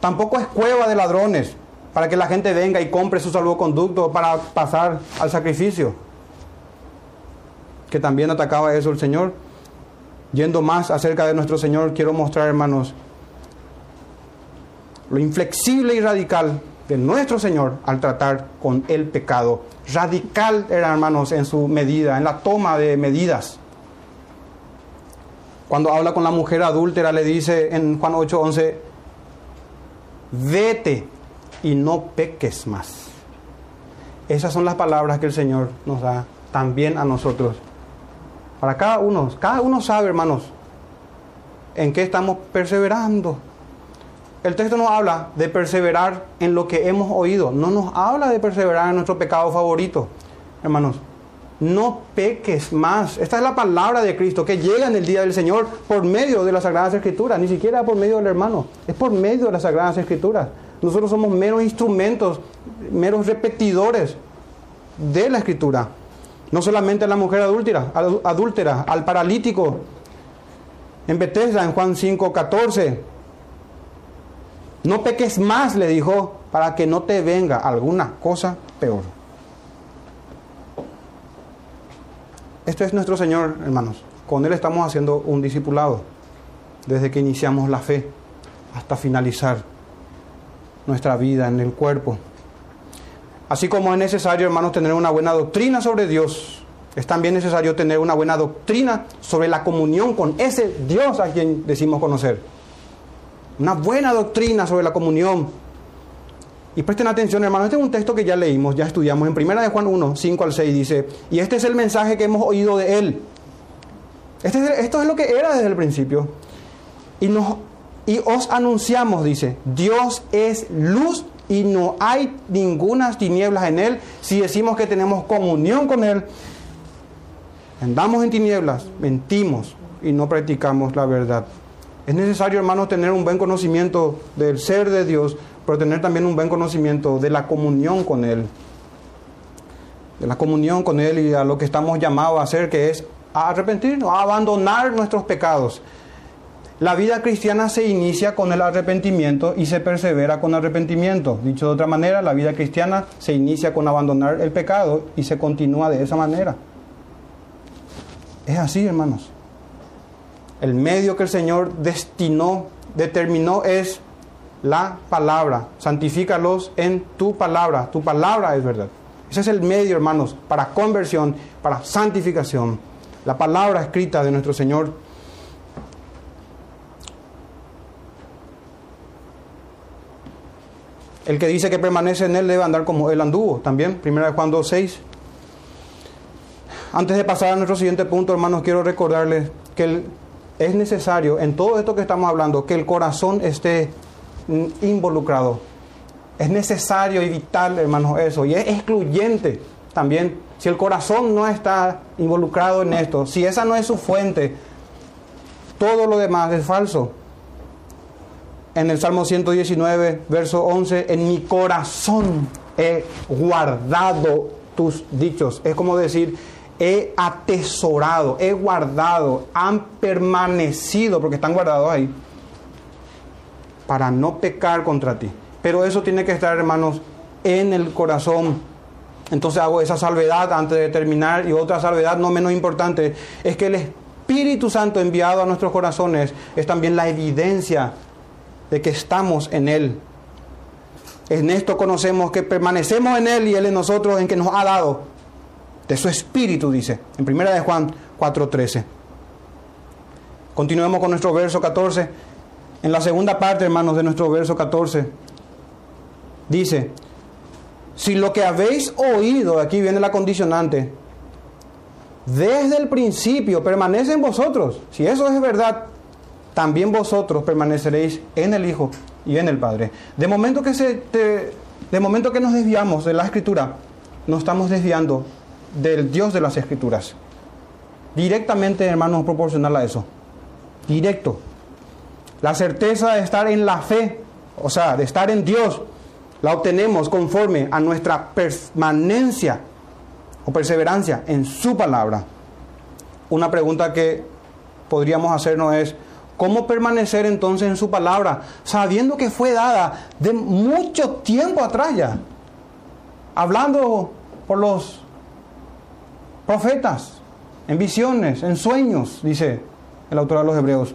Tampoco es cueva de ladrones para que la gente venga y compre su salvoconducto para pasar al sacrificio. Que también atacaba eso el Señor. Yendo más acerca de nuestro Señor, quiero mostrar, hermanos, lo inflexible y radical de nuestro Señor al tratar con el pecado. Radical era, hermanos, en su medida, en la toma de medidas. Cuando habla con la mujer adúltera, le dice en Juan 8:11, vete y no peques más. Esas son las palabras que el Señor nos da también a nosotros. Para cada uno, cada uno sabe, hermanos, en qué estamos perseverando. El texto nos habla de perseverar en lo que hemos oído, no nos habla de perseverar en nuestro pecado favorito, hermanos. No peques más. Esta es la palabra de Cristo que llega en el día del Señor por medio de las Sagradas Escrituras, ni siquiera por medio del hermano, es por medio de las Sagradas Escrituras. Nosotros somos meros instrumentos, meros repetidores de la Escritura. No solamente a la mujer adúltera, adúltera, al paralítico. En Bethesda, en Juan 5, 14. No peques más, le dijo, para que no te venga alguna cosa peor. Esto es nuestro Señor, hermanos. Con Él estamos haciendo un discipulado. Desde que iniciamos la fe hasta finalizar nuestra vida en el cuerpo. Así como es necesario, hermanos, tener una buena doctrina sobre Dios, es también necesario tener una buena doctrina sobre la comunión con ese Dios a quien decimos conocer. Una buena doctrina sobre la comunión. Y presten atención, hermanos, este es un texto que ya leímos, ya estudiamos en 1 de Juan 1, 5 al 6, dice, y este es el mensaje que hemos oído de él. Este esto es lo que era desde el principio. Y, nos, y os anunciamos, dice, Dios es luz y no hay ninguna tinieblas en Él. Si decimos que tenemos comunión con Él, andamos en tinieblas, mentimos y no practicamos la verdad. Es necesario, hermanos, tener un buen conocimiento del ser de Dios, pero tener también un buen conocimiento de la comunión con Él. De la comunión con Él y a lo que estamos llamados a hacer, que es a arrepentirnos, a abandonar nuestros pecados. La vida cristiana se inicia con el arrepentimiento y se persevera con arrepentimiento. Dicho de otra manera, la vida cristiana se inicia con abandonar el pecado y se continúa de esa manera. Es así, hermanos. El medio que el Señor destinó, determinó es la palabra. Santifícalos en tu palabra. Tu palabra es verdad. Ese es el medio, hermanos, para conversión, para santificación. La palabra escrita de nuestro Señor El que dice que permanece en él debe andar como él anduvo. También, 1 Juan 2, 6. Antes de pasar a nuestro siguiente punto, hermanos, quiero recordarles que es necesario, en todo esto que estamos hablando, que el corazón esté involucrado. Es necesario y vital, hermanos, eso. Y es excluyente también si el corazón no está involucrado en esto, si esa no es su fuente, todo lo demás es falso. En el Salmo 119, verso 11, en mi corazón he guardado tus dichos. Es como decir, he atesorado, he guardado, han permanecido, porque están guardados ahí, para no pecar contra ti. Pero eso tiene que estar, hermanos, en el corazón. Entonces hago esa salvedad antes de terminar y otra salvedad no menos importante es que el Espíritu Santo enviado a nuestros corazones es también la evidencia de que estamos en Él. En esto conocemos que permanecemos en Él y Él en nosotros, en que nos ha dado de su Espíritu, dice, en primera de Juan 4.13. Continuemos con nuestro verso 14. En la segunda parte, hermanos, de nuestro verso 14, dice, si lo que habéis oído, aquí viene la condicionante, desde el principio permanece en vosotros, si eso es verdad, también vosotros permaneceréis en el Hijo y en el Padre. De momento que, se de momento que nos desviamos de la Escritura, nos estamos desviando del Dios de las Escrituras. Directamente, hermanos, proporcional a eso. Directo. La certeza de estar en la fe, o sea, de estar en Dios, la obtenemos conforme a nuestra permanencia o perseverancia en su palabra. Una pregunta que podríamos hacernos es, ¿cómo permanecer entonces en su palabra, sabiendo que fue dada de mucho tiempo atrás ya? Hablando por los profetas, en visiones, en sueños, dice el autor de los Hebreos.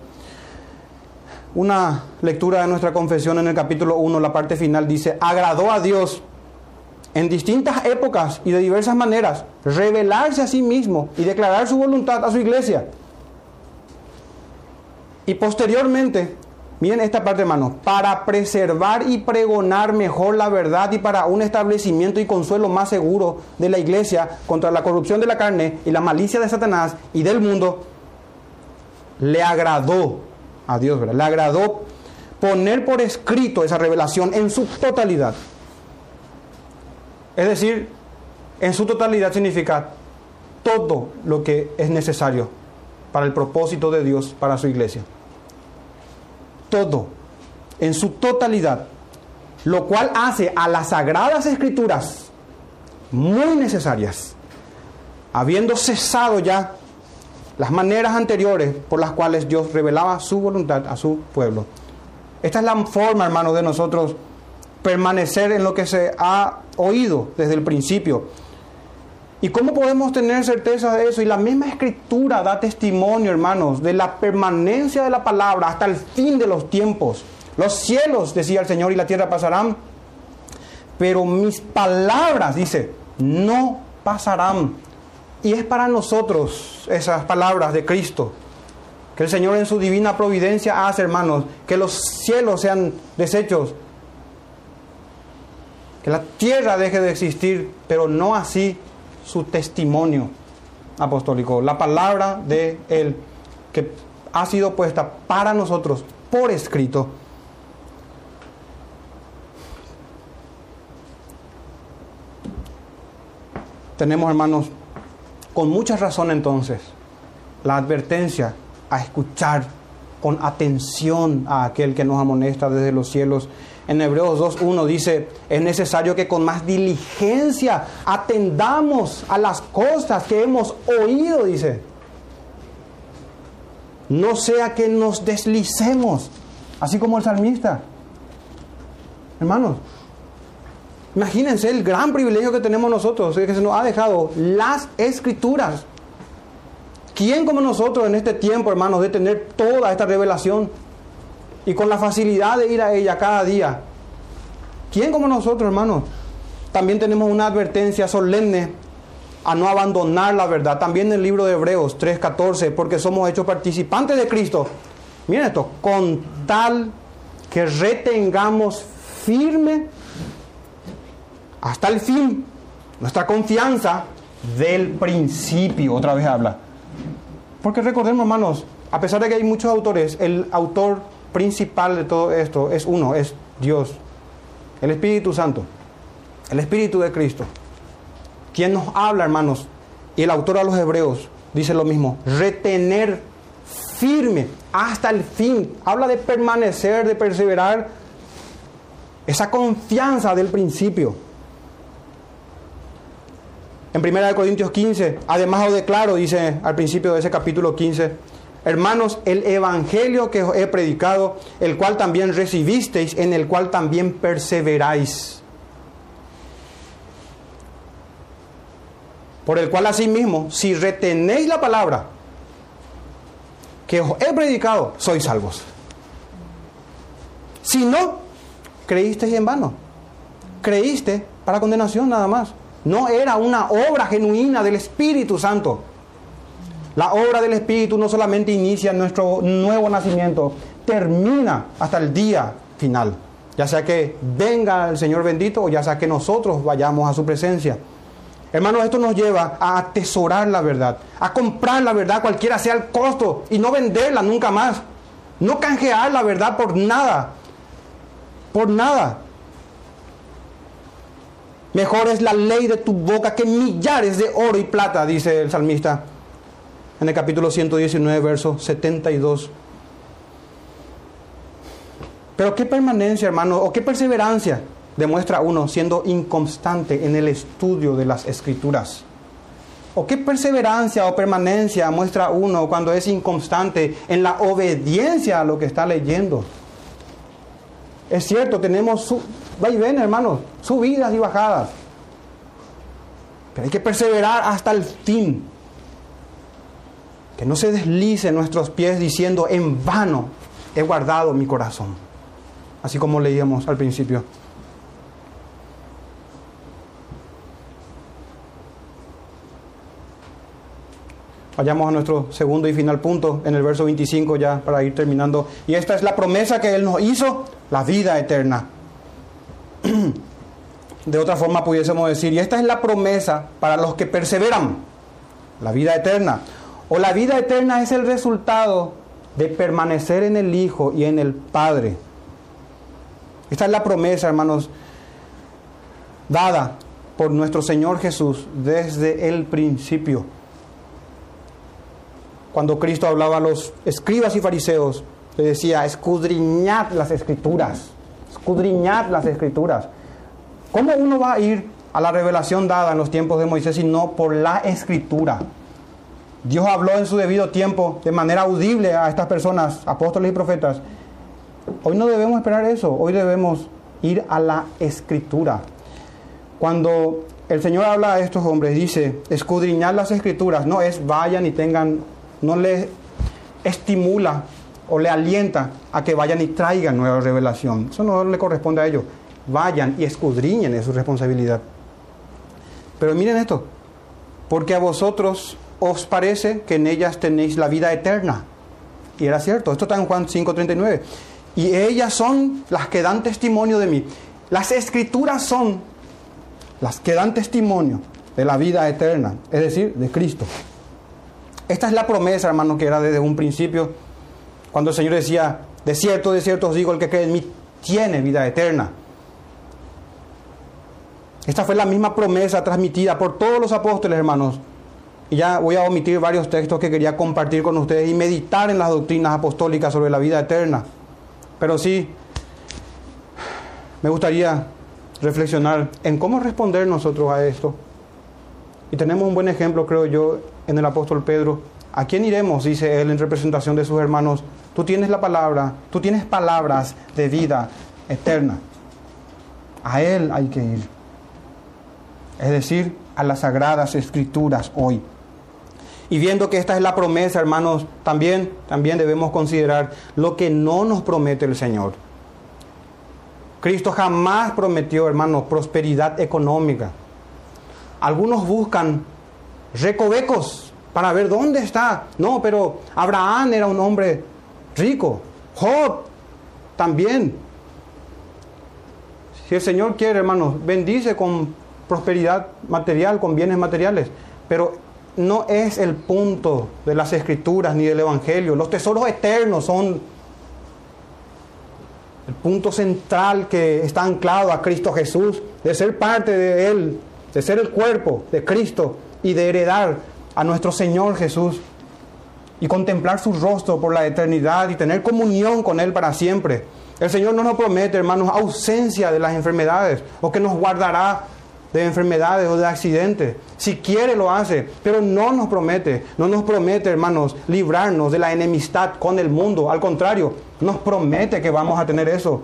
Una lectura de nuestra confesión en el capítulo 1, la parte final, dice, agradó a Dios en distintas épocas y de diversas maneras revelarse a sí mismo y declarar su voluntad a su iglesia. Y posteriormente, miren esta parte hermanos, para preservar y pregonar mejor la verdad y para un establecimiento y consuelo más seguro de la iglesia contra la corrupción de la carne y la malicia de Satanás y del mundo, le agradó a Dios, ¿verdad? Le agradó poner por escrito esa revelación en su totalidad. Es decir, en su totalidad significa todo lo que es necesario para el propósito de Dios para su iglesia. Todo, en su totalidad. Lo cual hace a las sagradas escrituras muy necesarias, habiendo cesado ya las maneras anteriores por las cuales Dios revelaba su voluntad a su pueblo. Esta es la forma, hermano, de nosotros permanecer en lo que se ha oído desde el principio. ¿Y cómo podemos tener certeza de eso? Y la misma escritura da testimonio, hermanos, de la permanencia de la palabra hasta el fin de los tiempos. Los cielos, decía el Señor, y la tierra pasarán, pero mis palabras, dice, no pasarán. Y es para nosotros esas palabras de Cristo. Que el Señor en su divina providencia hace, hermanos, que los cielos sean deshechos. Que la tierra deje de existir, pero no así su testimonio apostólico. La palabra de Él que ha sido puesta para nosotros por escrito. Tenemos, hermanos, con mucha razón entonces, la advertencia a escuchar con atención a aquel que nos amonesta desde los cielos. En Hebreos 2.1 dice, es necesario que con más diligencia atendamos a las cosas que hemos oído, dice. No sea que nos deslicemos, así como el salmista. Hermanos, Imagínense el gran privilegio que tenemos nosotros, que se nos ha dejado las escrituras. ¿Quién como nosotros en este tiempo, hermanos, de tener toda esta revelación y con la facilidad de ir a ella cada día? ¿Quién como nosotros, hermanos? También tenemos una advertencia solemne a no abandonar la verdad. También en el libro de Hebreos 3:14, porque somos hechos participantes de Cristo. Miren esto, con tal que retengamos firme hasta el fin. Nuestra confianza del principio, otra vez habla. Porque recordemos, hermanos, a pesar de que hay muchos autores, el autor principal de todo esto es uno, es Dios, el Espíritu Santo, el Espíritu de Cristo. quien nos habla, hermanos, y el autor a los hebreos dice lo mismo, retener firme hasta el fin. Habla de permanecer, de perseverar, esa confianza del principio. En 1 Corintios 15, además os declaro, dice al principio de ese capítulo 15, hermanos, el evangelio que os he predicado, el cual también recibisteis, en el cual también perseveráis. Por el cual asimismo, si retenéis la palabra que os he predicado, sois salvos. Si no, creísteis en vano. Creíste para condenación nada más. No era una obra genuina del Espíritu Santo. La obra del Espíritu no solamente inicia nuestro nuevo nacimiento, termina hasta el día final. Ya sea que venga el Señor bendito o ya sea que nosotros vayamos a su presencia. Hermanos, esto nos lleva a atesorar la verdad, a comprar la verdad cualquiera sea el costo y no venderla nunca más. No canjear la verdad por nada. Por nada. Mejor es la ley de tu boca que millares de oro y plata, dice el salmista en el capítulo 119, verso 72. Pero qué permanencia, hermano, o qué perseverancia demuestra uno siendo inconstante en el estudio de las escrituras. ¿O qué perseverancia o permanencia muestra uno cuando es inconstante en la obediencia a lo que está leyendo? Es cierto, tenemos su, ven hermanos, subidas y bajadas. Pero hay que perseverar hasta el fin. Que no se deslice nuestros pies diciendo en vano he guardado mi corazón. Así como leíamos al principio. Vayamos a nuestro segundo y final punto en el verso 25 ya para ir terminando. Y esta es la promesa que Él nos hizo, la vida eterna. De otra forma pudiésemos decir, y esta es la promesa para los que perseveran, la vida eterna. O la vida eterna es el resultado de permanecer en el Hijo y en el Padre. Esta es la promesa, hermanos, dada por nuestro Señor Jesús desde el principio cuando Cristo hablaba a los escribas y fariseos, le decía, escudriñad las escrituras, escudriñad las escrituras. ¿Cómo uno va a ir a la revelación dada en los tiempos de Moisés si no por la escritura? Dios habló en su debido tiempo de manera audible a estas personas, apóstoles y profetas. Hoy no debemos esperar eso, hoy debemos ir a la escritura. Cuando el Señor habla a estos hombres, dice, escudriñad las escrituras, no es vayan y tengan no le estimula o le alienta a que vayan y traigan nueva revelación. Eso no le corresponde a ellos. Vayan y escudriñen, es su responsabilidad. Pero miren esto, porque a vosotros os parece que en ellas tenéis la vida eterna. Y era cierto, esto está en Juan 5:39. Y ellas son las que dan testimonio de mí. Las escrituras son las que dan testimonio de la vida eterna, es decir, de Cristo. Esta es la promesa, hermano, que era desde un principio, cuando el Señor decía, de cierto, de cierto os digo, el que cree en mí tiene vida eterna. Esta fue la misma promesa transmitida por todos los apóstoles, hermanos. Y ya voy a omitir varios textos que quería compartir con ustedes y meditar en las doctrinas apostólicas sobre la vida eterna. Pero sí, me gustaría reflexionar en cómo responder nosotros a esto. Y tenemos un buen ejemplo, creo yo, en el apóstol Pedro. ¿A quién iremos? Dice él en representación de sus hermanos. Tú tienes la palabra, tú tienes palabras de vida eterna. A él hay que ir. Es decir, a las sagradas escrituras hoy. Y viendo que esta es la promesa, hermanos, también, también debemos considerar lo que no nos promete el Señor. Cristo jamás prometió, hermanos, prosperidad económica. Algunos buscan recovecos para ver dónde está. No, pero Abraham era un hombre rico. Job también. Si el Señor quiere, hermanos, bendice con prosperidad material, con bienes materiales. Pero no es el punto de las escrituras ni del Evangelio. Los tesoros eternos son el punto central que está anclado a Cristo Jesús, de ser parte de Él de ser el cuerpo de Cristo y de heredar a nuestro Señor Jesús y contemplar su rostro por la eternidad y tener comunión con Él para siempre. El Señor no nos promete, hermanos, ausencia de las enfermedades o que nos guardará de enfermedades o de accidentes. Si quiere lo hace, pero no nos promete, no nos promete, hermanos, librarnos de la enemistad con el mundo. Al contrario, nos promete que vamos a tener eso.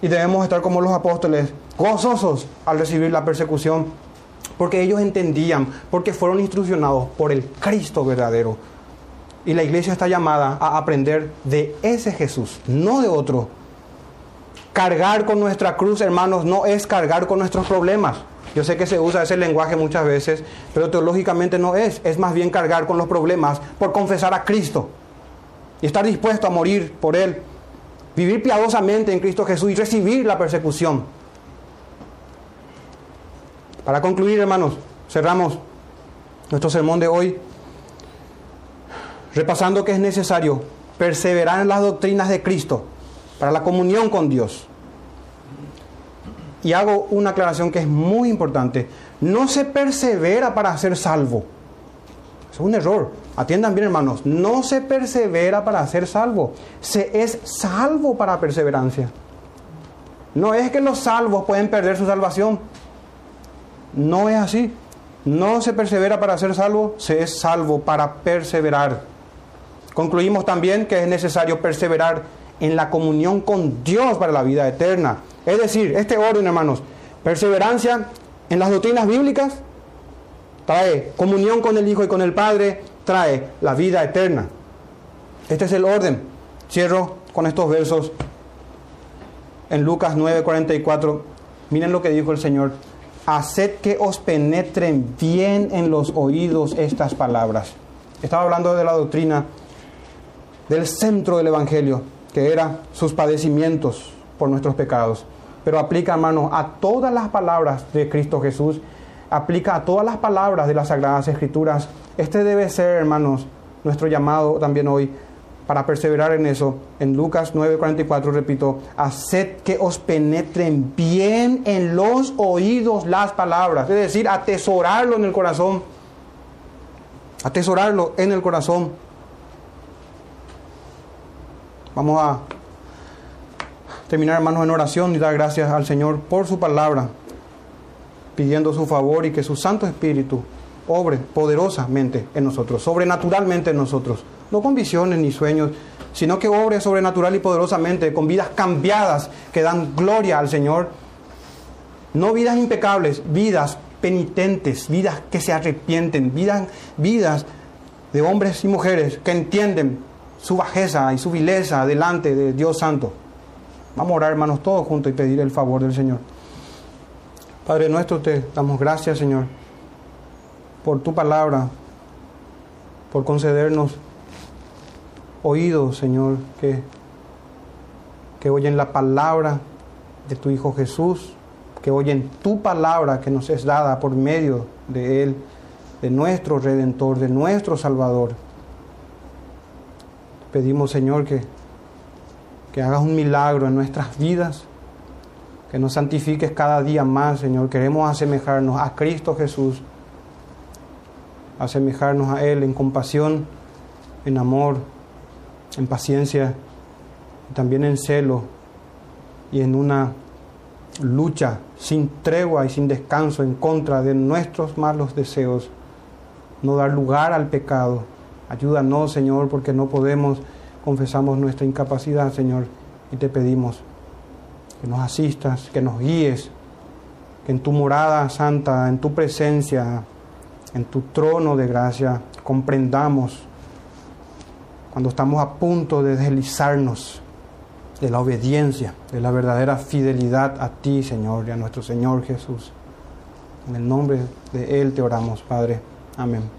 Y debemos estar como los apóstoles, gozosos al recibir la persecución, porque ellos entendían, porque fueron instruccionados por el Cristo verdadero. Y la iglesia está llamada a aprender de ese Jesús, no de otro. Cargar con nuestra cruz, hermanos, no es cargar con nuestros problemas. Yo sé que se usa ese lenguaje muchas veces, pero teológicamente no es. Es más bien cargar con los problemas por confesar a Cristo y estar dispuesto a morir por Él. Vivir piadosamente en Cristo Jesús y recibir la persecución. Para concluir, hermanos, cerramos nuestro sermón de hoy repasando que es necesario perseverar en las doctrinas de Cristo para la comunión con Dios. Y hago una aclaración que es muy importante. No se persevera para ser salvo. Es un error. Atiendan bien, hermanos. No se persevera para ser salvo. Se es salvo para perseverancia. No es que los salvos pueden perder su salvación. No es así. No se persevera para ser salvo, se es salvo para perseverar. Concluimos también que es necesario perseverar en la comunión con Dios para la vida eterna. Es decir, este orden, hermanos, perseverancia en las doctrinas bíblicas trae comunión con el Hijo y con el Padre, trae la vida eterna. Este es el orden. Cierro con estos versos en Lucas 9:44. Miren lo que dijo el Señor. Haced que os penetren bien en los oídos estas palabras. Estaba hablando de la doctrina del centro del Evangelio, que era sus padecimientos por nuestros pecados. Pero aplica, hermanos, a todas las palabras de Cristo Jesús, aplica a todas las palabras de las Sagradas Escrituras. Este debe ser, hermanos, nuestro llamado también hoy para perseverar en eso. En Lucas 9:44 repito, haced que os penetren bien en los oídos las palabras, es decir, atesorarlo en el corazón. Atesorarlo en el corazón. Vamos a terminar, hermanos, en oración y dar gracias al Señor por su palabra, pidiendo su favor y que su Santo Espíritu obre poderosamente en nosotros, sobrenaturalmente en nosotros, no con visiones ni sueños, sino que obre sobrenatural y poderosamente con vidas cambiadas que dan gloria al Señor. No vidas impecables, vidas penitentes, vidas que se arrepienten, vidas, vidas de hombres y mujeres que entienden su bajeza y su vileza delante de Dios Santo. Vamos a orar, hermanos, todos juntos y pedir el favor del Señor. Padre nuestro, te damos gracias, Señor, por tu palabra, por concedernos oídos, Señor, que, que oyen la palabra de tu Hijo Jesús, que oyen tu palabra que nos es dada por medio de Él, de nuestro Redentor, de nuestro Salvador. Pedimos, Señor, que que hagas un milagro en nuestras vidas, que nos santifiques cada día más, Señor. Queremos asemejarnos a Cristo Jesús, asemejarnos a Él en compasión, en amor, en paciencia, también en celo y en una lucha sin tregua y sin descanso en contra de nuestros malos deseos, no dar lugar al pecado. Ayúdanos, Señor, porque no podemos confesamos nuestra incapacidad, Señor, y te pedimos que nos asistas, que nos guíes, que en tu morada santa, en tu presencia, en tu trono de gracia, comprendamos cuando estamos a punto de deslizarnos de la obediencia, de la verdadera fidelidad a ti, Señor, y a nuestro Señor Jesús. En el nombre de Él te oramos, Padre. Amén.